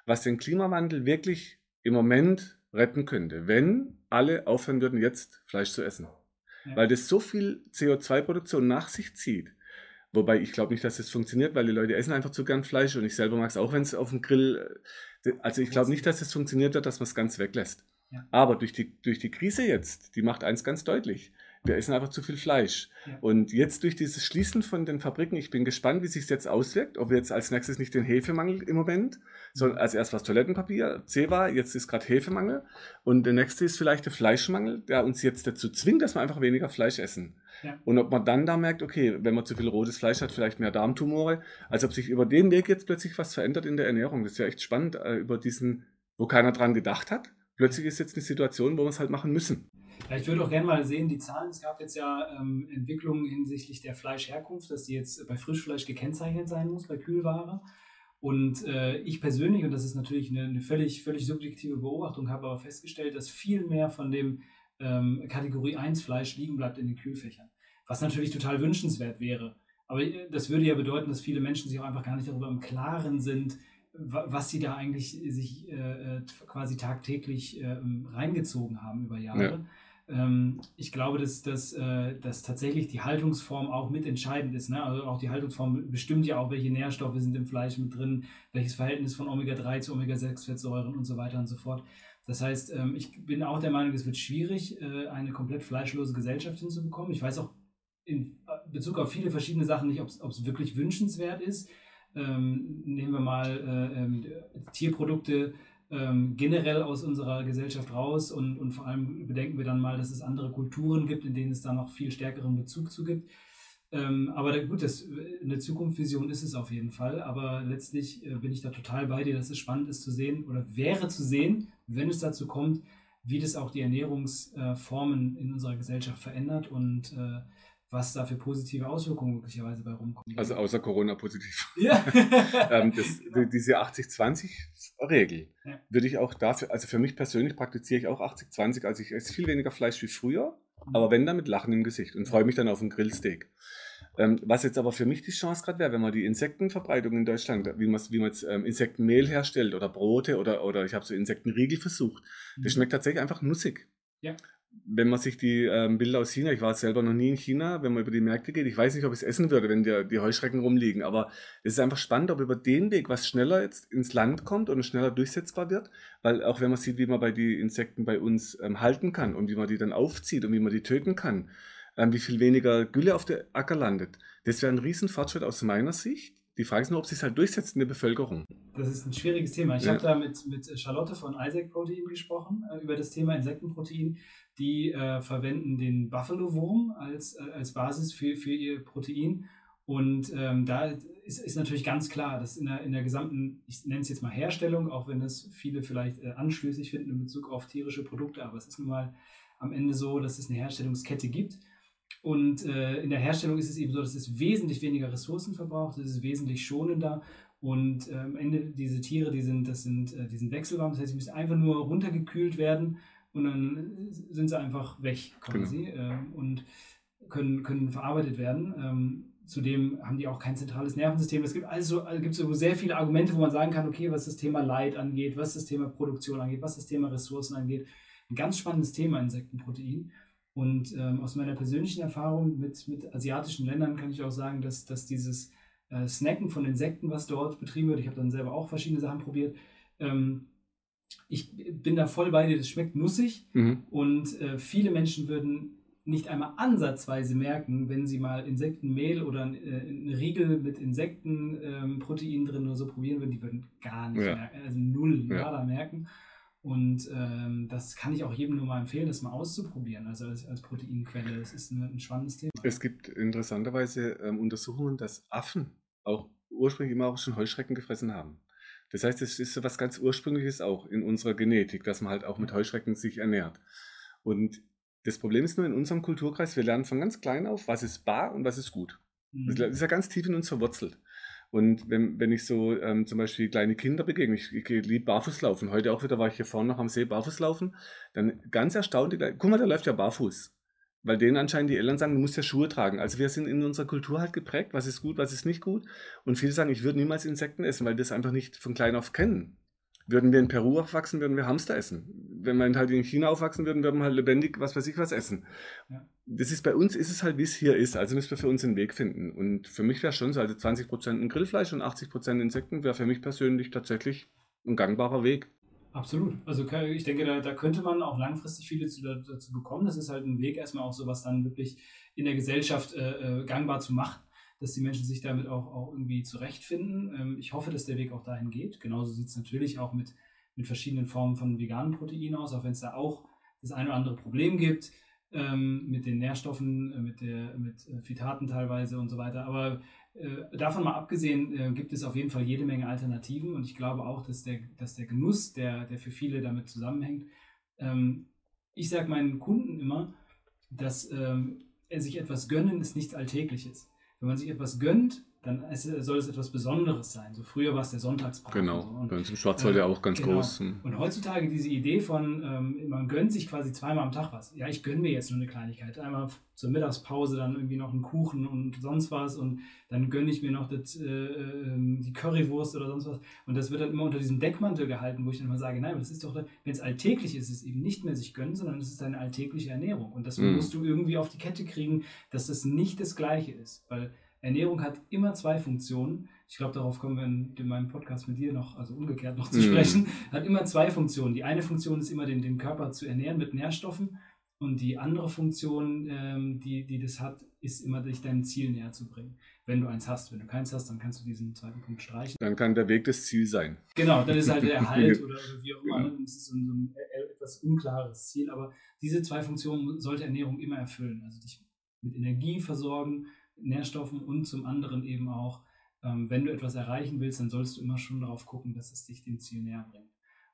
was den Klimawandel wirklich im Moment retten könnte, wenn alle aufhören würden, jetzt Fleisch zu essen. Ja. Weil das so viel CO2-Produktion nach sich zieht. Wobei ich glaube nicht, dass das funktioniert, weil die Leute essen einfach zu gern Fleisch und ich selber mag es auch, wenn es auf dem Grill. äh, Also ich glaube nicht, dass das funktioniert hat, dass man es ganz weglässt. Ja. Aber durch die, durch die Krise jetzt, die macht eins ganz deutlich. Wir essen einfach zu viel Fleisch. Ja. Und jetzt durch dieses Schließen von den Fabriken, ich bin gespannt, wie sich es jetzt auswirkt, ob wir jetzt als nächstes nicht den Hefemangel im Moment, sondern als erst was Toilettenpapier, C war, jetzt ist gerade Hefemangel und der nächste ist vielleicht der Fleischmangel, der uns jetzt dazu zwingt, dass wir einfach weniger Fleisch essen. Ja. Und ob man dann da merkt, okay, wenn man zu viel rotes Fleisch hat, vielleicht mehr Darmtumore, als ob sich über den Weg jetzt plötzlich was verändert in der Ernährung. Das ist ja echt spannend, äh, über diesen, wo keiner dran gedacht hat. Plötzlich ist jetzt eine Situation, wo wir es halt machen müssen. Ja, ich würde auch gerne mal sehen, die Zahlen. Es gab jetzt ja ähm, Entwicklungen hinsichtlich der Fleischherkunft, dass die jetzt bei Frischfleisch gekennzeichnet sein muss, bei Kühlware. Und äh, ich persönlich, und das ist natürlich eine, eine völlig, völlig subjektive Beobachtung, habe aber festgestellt, dass viel mehr von dem ähm, Kategorie 1 Fleisch liegen bleibt in den Kühlfächern. Was natürlich total wünschenswert wäre. Aber äh, das würde ja bedeuten, dass viele Menschen sich auch einfach gar nicht darüber im Klaren sind, wa- was sie da eigentlich sich äh, äh, quasi tagtäglich äh, reingezogen haben über Jahre. Ähm, ich glaube, dass, dass, äh, dass tatsächlich die Haltungsform auch mitentscheidend ist. Ne? Also auch die Haltungsform bestimmt ja auch, welche Nährstoffe sind im Fleisch mit drin, welches Verhältnis von Omega-3 zu Omega-6-Fettsäuren und so weiter und so fort. Das heißt, ähm, ich bin auch der Meinung, es wird schwierig, äh, eine komplett fleischlose Gesellschaft hinzubekommen. Ich weiß auch in Bezug auf viele verschiedene Sachen nicht, ob es wirklich wünschenswert ist. Ähm, nehmen wir mal äh, ähm, Tierprodukte ähm, generell aus unserer Gesellschaft raus und, und vor allem bedenken wir dann mal, dass es andere Kulturen gibt, in denen es da noch viel stärkeren Bezug zu gibt. Ähm, aber gut, das, eine Zukunftsvision ist es auf jeden Fall. Aber letztlich äh, bin ich da total bei dir, dass es spannend ist zu sehen oder wäre zu sehen, wenn es dazu kommt, wie das auch die Ernährungsformen in unserer Gesellschaft verändert und äh, was da für positive Auswirkungen möglicherweise bei rumkommen. Also außer Corona positiv. Ja. ähm, das, diese 80-20-Regel Ja. würde ich auch dafür, also für mich persönlich praktiziere ich auch 80-20, also ich esse viel weniger Fleisch wie früher, aber wenn dann mit Lachen im Gesicht und freue mich dann auf ein Grillsteak. Ähm, was jetzt aber für mich die Chance gerade wäre, wenn man die Insektenverbreitung in Deutschland, wie man wie man jetzt ähm, Insektenmehl herstellt oder Brote oder, oder ich habe so Insektenriegel versucht, das schmeckt tatsächlich einfach nussig. Ja. Wenn man sich die ähm, Bilder aus China, ich war selber noch nie in China, wenn man über die Märkte geht, ich weiß nicht, ob ich es essen würde, wenn die, die Heuschrecken rumliegen, aber es ist einfach spannend, ob über den Weg was schneller jetzt ins Land kommt und schneller durchsetzbar wird, weil auch wenn man sieht, wie man bei die Insekten bei uns ähm, halten kann und wie man die dann aufzieht und wie man die töten kann, ähm, wie viel weniger Gülle auf der Acker landet, das wäre ein Riesenfortschritt aus meiner Sicht. Die Frage ist nur, ob es sich halt durchsetzt in der Bevölkerung. Das ist ein schwieriges Thema. Ich Ja. habe da mit, mit Charlotte von Isaac Protein gesprochen, äh, über das Thema Insektenprotein. Die äh, verwenden den Buffalo-Wurm als, äh, als Basis für, für ihr Protein. Und ähm, da ist, ist natürlich ganz klar, dass in der, in der gesamten, ich nenne es jetzt mal Herstellung, auch wenn das viele vielleicht äh, anstößig finden in Bezug auf tierische Produkte, aber es ist nun mal am Ende so, dass es eine Herstellungskette gibt. Und äh, in der Herstellung ist es eben so, dass es wesentlich weniger Ressourcen verbraucht, es ist wesentlich schonender und äh, am Ende diese Tiere, die sind, das sind, äh, die sind wechselwarm, das heißt, sie müssen einfach nur runtergekühlt werden und dann sind sie einfach weg quasi ähm, und können, können verarbeitet werden. Ähm, zudem haben die auch kein zentrales Nervensystem. Es gibt also, also gibt so sehr viele Argumente, wo man sagen kann, okay, was das Thema Leid angeht, was das Thema Produktion angeht, was das Thema Ressourcen angeht. Ein ganz spannendes Thema Insektenprotein. Und ähm, aus meiner persönlichen Erfahrung mit, mit asiatischen Ländern kann ich auch sagen, dass, dass dieses äh, Snacken von Insekten, was dort betrieben wird, ich habe dann selber auch verschiedene Sachen probiert, ähm, ich bin da voll bei dir, das schmeckt nussig Mhm. und äh, viele Menschen würden nicht einmal ansatzweise merken, wenn sie mal Insektenmehl oder äh, ein Riegel mit Insektenprotein drin oder so probieren würden, die würden gar nicht Ja. merken, also null, Ja. nada merken. Und ähm, das kann ich auch jedem nur mal empfehlen, das mal auszuprobieren, also als, als Proteinquelle. Das ist ein, ein spannendes Thema. Es gibt interessanterweise ähm, Untersuchungen, dass Affen auch ursprünglich immer auch schon Heuschrecken gefressen haben. Das heißt, es ist so was ganz Ursprüngliches auch in unserer Genetik, dass man halt auch mit Heuschrecken sich ernährt. Und das Problem ist nur in unserem Kulturkreis, wir lernen von ganz klein auf, was ist bar und was ist gut. Mhm. Das ist ja ganz tief in uns verwurzelt. Und wenn, wenn ich so ähm, zum Beispiel kleine Kinder begegne, ich, ich liebe Barfußlaufen, heute auch wieder war ich hier vorne noch am See Barfußlaufen, dann ganz erstaunt, die, guck mal, der läuft ja barfuß. Weil denen anscheinend die Eltern sagen, du musst ja Schuhe tragen. Also wir sind in unserer Kultur halt geprägt, was ist gut, was ist nicht gut. Und viele sagen, ich würde niemals Insekten essen, weil die das einfach nicht von klein auf kennen. Würden wir in Peru aufwachsen, würden wir Hamster essen. Wenn wir halt in China aufwachsen würden, würden wir halt lebendig, was weiß ich, was essen. Ja. Das ist bei uns, ist es halt, wie es hier ist. Also müssen wir für uns einen Weg finden. Und für mich wäre schon so, also 20% ein Grillfleisch und 80% Insekten wäre für mich persönlich tatsächlich ein gangbarer Weg. Absolut. Also ich denke, da, da könnte man auch langfristig viele zu, dazu bekommen. Das ist halt ein Weg, erstmal auch sowas dann wirklich in der Gesellschaft äh, äh, gangbar zu machen, dass die Menschen sich damit auch, auch irgendwie zurechtfinden. Ähm, ich hoffe, dass der Weg auch dahin geht. Genauso sieht es natürlich auch mit, mit verschiedenen Formen von veganen Proteinen aus, auch wenn es da auch das eine oder andere Problem gibt ähm, mit den Nährstoffen, äh, mit, der, mit äh, Phytaten teilweise und so weiter. Aber äh, davon mal abgesehen, äh, gibt es auf jeden Fall jede Menge Alternativen und ich glaube auch, dass der, dass der Genuss, der, der für viele damit zusammenhängt, ähm, ich sage meinen Kunden immer, dass ähm, sich etwas gönnen ist nichts Alltägliches. Wenn man sich etwas gönnt, dann soll es etwas Besonderes sein. So früher war es der Sonntagsbraten. Genau. So. Und Bei uns im Schwarzwald ja auch ganz genau. groß. Hm. und heutzutage diese Idee von, ähm, man gönnt sich quasi zweimal am Tag was. Ja, ich gönne mir jetzt nur eine Kleinigkeit. Einmal zur Mittagspause dann irgendwie noch einen Kuchen und sonst was und dann gönne ich mir noch das, äh, ähm, die Currywurst oder sonst was. Und das wird dann immer unter diesem Deckmantel gehalten, wo ich dann immer sage, nein, aber das ist doch, wenn es alltäglich ist, ist es eben nicht mehr sich gönnen, sondern es ist eine alltägliche Ernährung. Und das Mhm. musst du irgendwie auf die Kette kriegen, dass das nicht das Gleiche ist. Weil Ernährung hat immer zwei Funktionen. Ich glaube, darauf kommen wir in, in meinem Podcast mit dir noch, also umgekehrt noch zu Mhm. sprechen. Hat immer zwei Funktionen. Die eine Funktion ist immer, den, den Körper zu ernähren mit Nährstoffen. Und die andere Funktion, ähm, die, die das hat, ist immer, dich deinem Ziel näher zu bringen. Wenn du eins hast. Wenn du keins hast, dann kannst du diesen zweiten Punkt streichen. Dann kann der Weg das Ziel sein. Genau, dann ist halt der Erhalt oder, oder wie auch immer. Genau. ne? Das ist so ein, ein äh, etwas unklares Ziel. Aber diese zwei Funktionen sollte Ernährung immer erfüllen. Also dich mit Energie versorgen, Nährstoffen und zum anderen eben auch, ähm, wenn du etwas erreichen willst, dann sollst du immer schon darauf gucken, dass es dich dem Ziel näher bringt.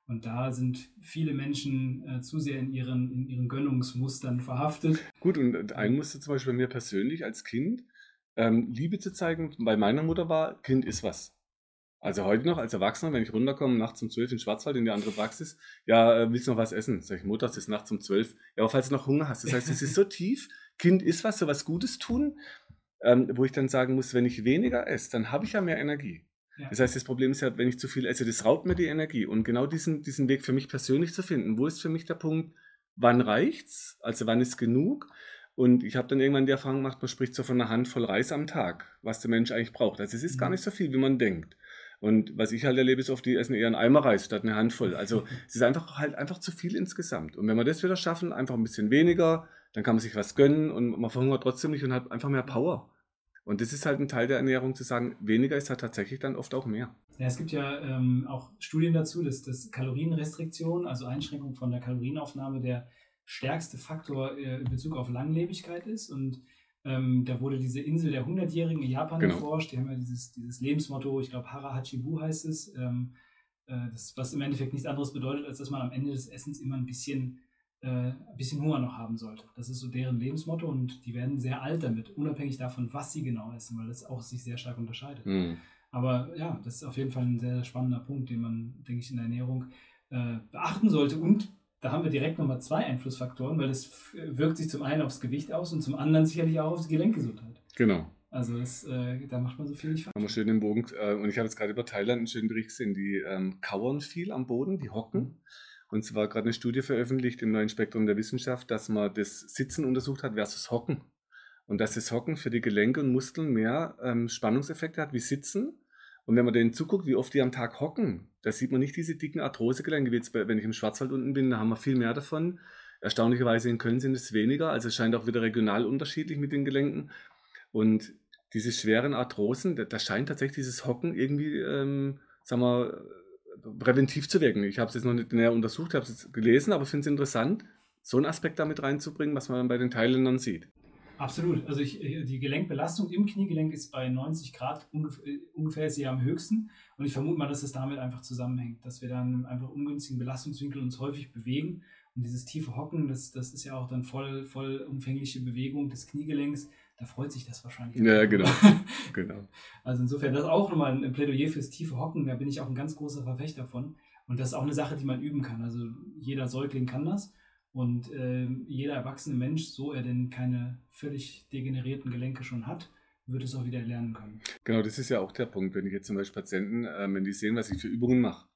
Und da sind viele Menschen äh, zu sehr in ihren, in ihren Gönnungsmustern verhaftet. Gut, und ein Muster zum Beispiel bei mir persönlich als Kind, ähm, Liebe zu zeigen, bei meiner Mutter war, Kind ist was. Also heute noch als Erwachsener, wenn ich runterkomme, nachts um 12 in Schwarzwald in die andere Praxis, ja, äh, willst du noch was essen? Sag ich, Mutter, es ist nachts um 12. Ja, aber falls du noch Hunger hast. Das heißt, es ist so tief, Kind ist was, so was Gutes tun, ähm, wo ich dann sagen muss, wenn ich weniger esse, dann habe ich ja mehr Energie. Ja. Das heißt, das Problem ist ja, wenn ich zu viel esse, das raubt mir die Energie. Und genau diesen, diesen Weg für mich persönlich zu finden, wo ist für mich der Punkt, wann reicht's? Also wann ist genug? Und ich habe dann irgendwann die Erfahrung gemacht, man spricht so von einer Handvoll Reis am Tag, was der Mensch eigentlich braucht. Also es ist mhm. gar nicht so viel, wie man denkt. Und was ich halt erlebe, ist oft, die essen eher einen Eimer Reis statt eine Handvoll. Also es ist einfach halt einfach zu viel insgesamt. Und wenn wir das wieder schaffen, einfach ein bisschen weniger, dann kann man sich was gönnen und man verhungert trotzdem nicht und hat einfach mehr Power. Und das ist halt ein Teil der Ernährung, zu sagen, weniger ist halt tatsächlich dann oft auch mehr. Ja, es gibt ja ähm, auch Studien dazu, dass, dass Kalorienrestriktion, also Einschränkung von der Kalorienaufnahme, der stärkste Faktor äh, in Bezug auf Langlebigkeit ist. Und ähm, da wurde diese Insel der Hundertjährigen in Japan genau. erforscht. Die haben ja dieses, dieses Lebensmotto, ich glaube Hara Hachibu heißt es, ähm, äh, das, was im Endeffekt nichts anderes bedeutet, als dass man am Ende des Essens immer ein bisschen äh, ein bisschen Hunger noch haben sollte. Das ist so deren Lebensmotto und die werden sehr alt damit, unabhängig davon, was sie genau essen, weil das auch sich sehr stark unterscheidet. Mhm. Aber ja, das ist auf jeden Fall ein sehr spannender Punkt, den man, denke ich, in der Ernährung äh, beachten sollte. Und da haben wir direkt nochmal zwei Einflussfaktoren, weil das wirkt sich zum einen aufs Gewicht aus und zum anderen sicherlich auch auf die Gelenkgesundheit. Genau. Also das, äh, da macht man so viel nicht falsch. Haben wir schön den Bogen. Äh, und ich habe jetzt gerade über Thailand einen schönen Bericht gesehen. Die ähm, kauern viel am Boden, die hocken. Mhm. Und zwar gerade eine Studie veröffentlicht im neuen Spektrum der Wissenschaft, dass man das Sitzen untersucht hat versus Hocken. Und dass das Hocken für die Gelenke und Muskeln mehr ähm, Spannungseffekte hat wie Sitzen. Und wenn man denen zuguckt, wie oft die am Tag hocken, da sieht man nicht diese dicken Arthrosegelenke, wie wenn ich im Schwarzwald unten bin, da haben wir viel mehr davon. Erstaunlicherweise in Köln sind es weniger, also es scheint auch wieder regional unterschiedlich mit den Gelenken. Und diese schweren Arthrosen, da, da scheint tatsächlich dieses Hocken irgendwie, ähm, sagen wir, präventiv zu wirken. Ich habe es jetzt noch nicht näher untersucht, habe es jetzt gelesen, aber finde es interessant, so einen Aspekt damit reinzubringen, was man bei den Thailändern sieht. Absolut. Also ich, äh, die Gelenkbelastung im Kniegelenk ist bei 90 Grad ungefähr, äh, ungefähr sehr am höchsten. Und ich vermute mal, dass es damit einfach zusammenhängt, dass wir dann einfach ungünstigen Belastungswinkel uns häufig bewegen. Und dieses tiefe Hocken, das, das ist ja auch dann voll, voll umfängliche Bewegung des Kniegelenks da freut sich das wahrscheinlich. Ja, genau. genau. Also insofern, das ist auch nochmal ein Plädoyer fürs tiefe Hocken, da bin ich auch ein ganz großer Verfechter von. Und das ist auch eine Sache, die man üben kann. Also jeder Säugling kann das. Und äh, jeder erwachsene Mensch, so er denn keine völlig degenerierten Gelenke schon hat, wird es auch wieder lernen können. Genau, das ist ja auch der Punkt. Wenn ich jetzt zum Beispiel Patienten, äh, wenn die sehen, was ich für Übungen mache,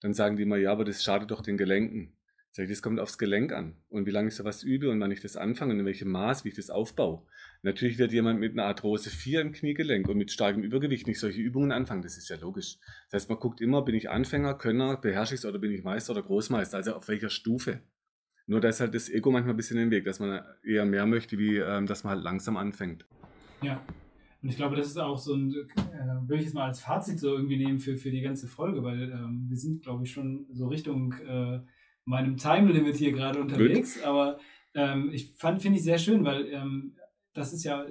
dann sagen die immer, ja, aber das schadet doch den Gelenken. Sag ich, das kommt aufs Gelenk an und wie lange ich sowas übe und wann ich das anfange und in welchem Maß, wie ich das aufbaue. Natürlich wird jemand mit einer Arthrose 4 im Kniegelenk und mit starkem Übergewicht nicht solche Übungen anfangen, das ist ja logisch. Das heißt, man guckt immer, bin ich Anfänger, Könner, beherrsche ich es oder bin ich Meister oder Großmeister, also auf welcher Stufe. Nur da ist halt das Ego manchmal ein bisschen im Weg, dass man eher mehr möchte, wie ähm, dass man halt langsam anfängt. Ja, und ich glaube, das ist auch so ein, äh, würde ich es mal als Fazit so irgendwie nehmen für, für die ganze Folge, weil ähm, wir sind, glaube ich, schon so Richtung äh, meinem Time Limit hier gerade unterwegs. Gut. Aber ähm, ich fand, finde ich sehr schön, weil ähm, das ist ja,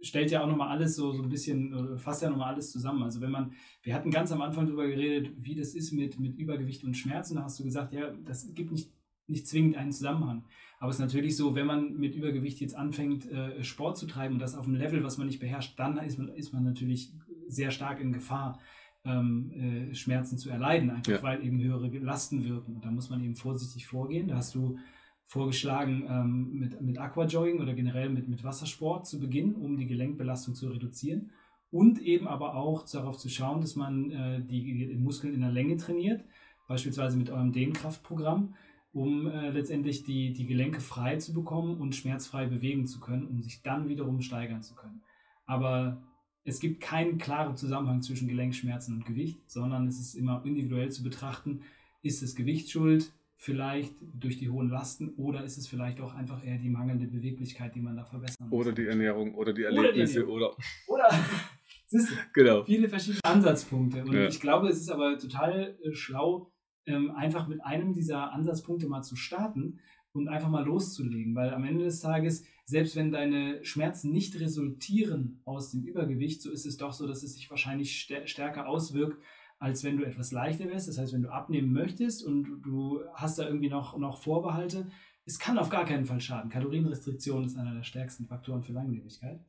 stellt ja auch nochmal alles so, so ein bisschen, oder fasst ja nochmal alles zusammen. Also wenn man, wir hatten ganz am Anfang darüber geredet, wie das ist mit, mit Übergewicht und Schmerzen. Da hast du gesagt, ja, das gibt nicht, nicht zwingend einen Zusammenhang. Aber es ist natürlich so, wenn man mit Übergewicht jetzt anfängt, äh, Sport zu treiben und das auf einem Level, was man nicht beherrscht, dann ist man, ist man natürlich sehr stark in Gefahr ähm, äh, Schmerzen zu erleiden, einfach ja. weil eben höhere Lasten wirken. Und da muss man eben vorsichtig vorgehen. Da hast du vorgeschlagen, ähm, mit, mit Aquajogging oder generell mit, mit Wassersport zu beginnen, um die Gelenkbelastung zu reduzieren. Und eben aber auch darauf zu schauen, dass man äh, die Muskeln in der Länge trainiert, beispielsweise mit eurem Dehnkraftprogramm, um äh, letztendlich die, die Gelenke frei zu bekommen und schmerzfrei bewegen zu können, um sich dann wiederum steigern zu können. Aber es gibt keinen klaren Zusammenhang zwischen Gelenkschmerzen und Gewicht, sondern es ist immer individuell zu betrachten, ist das Gewicht schuld, vielleicht durch die hohen Lasten oder ist es vielleicht auch einfach eher die mangelnde Beweglichkeit, die man da verbessern muss. Oder die Ernährung oder die Erlebnisse oder. Oder, oder genau. viele verschiedene Ansatzpunkte. Und ja. ich glaube, es ist aber total äh, schlau, ähm, einfach mit einem dieser Ansatzpunkte mal zu starten und einfach mal loszulegen. Weil am Ende des Tages, selbst wenn deine Schmerzen nicht resultieren aus dem Übergewicht, so ist es doch so, dass es sich wahrscheinlich stärker auswirkt, als wenn du etwas leichter wärst. Das heißt, wenn du abnehmen möchtest und du hast da irgendwie noch, noch Vorbehalte, es kann auf gar keinen Fall schaden. Kalorienrestriktion ist einer der stärksten Faktoren für Langlebigkeit.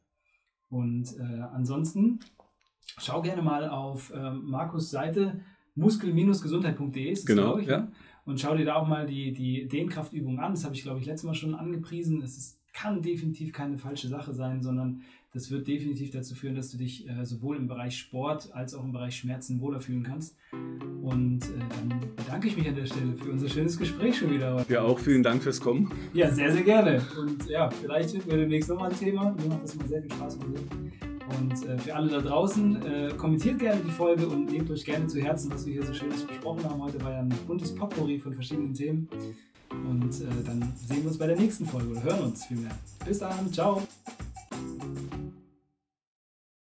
Und äh, ansonsten schau gerne mal auf äh, Markus Seite muskel-gesundheit.de genau, ich, ja. Ne? Und schau dir da auch mal die, die Dehnkraftübungen an. Das habe ich, glaube ich, letztes Mal schon angepriesen. Es ist, kann definitiv keine falsche Sache sein, sondern das wird definitiv dazu führen, dass du dich äh, sowohl im Bereich Sport als auch im Bereich Schmerzen wohler fühlen kannst. Und äh, dann bedanke ich mich an der Stelle für unser schönes Gespräch schon wieder. Heute. Ja, auch vielen Dank fürs Kommen. Ja, sehr, sehr gerne. Und ja, vielleicht finden wir demnächst nochmal ein Thema. Mir macht das mal sehr viel Spaß mit dir. Und äh, für alle da draußen, äh, kommentiert gerne die Folge und nehmt euch gerne zu Herzen, was wir hier so Schönes besprochen haben. Heute war ja ein buntes Potpourri von verschiedenen Themen. Und äh, dann sehen wir uns bei der nächsten Folge oder hören uns vielmehr. Bis dann, ciao!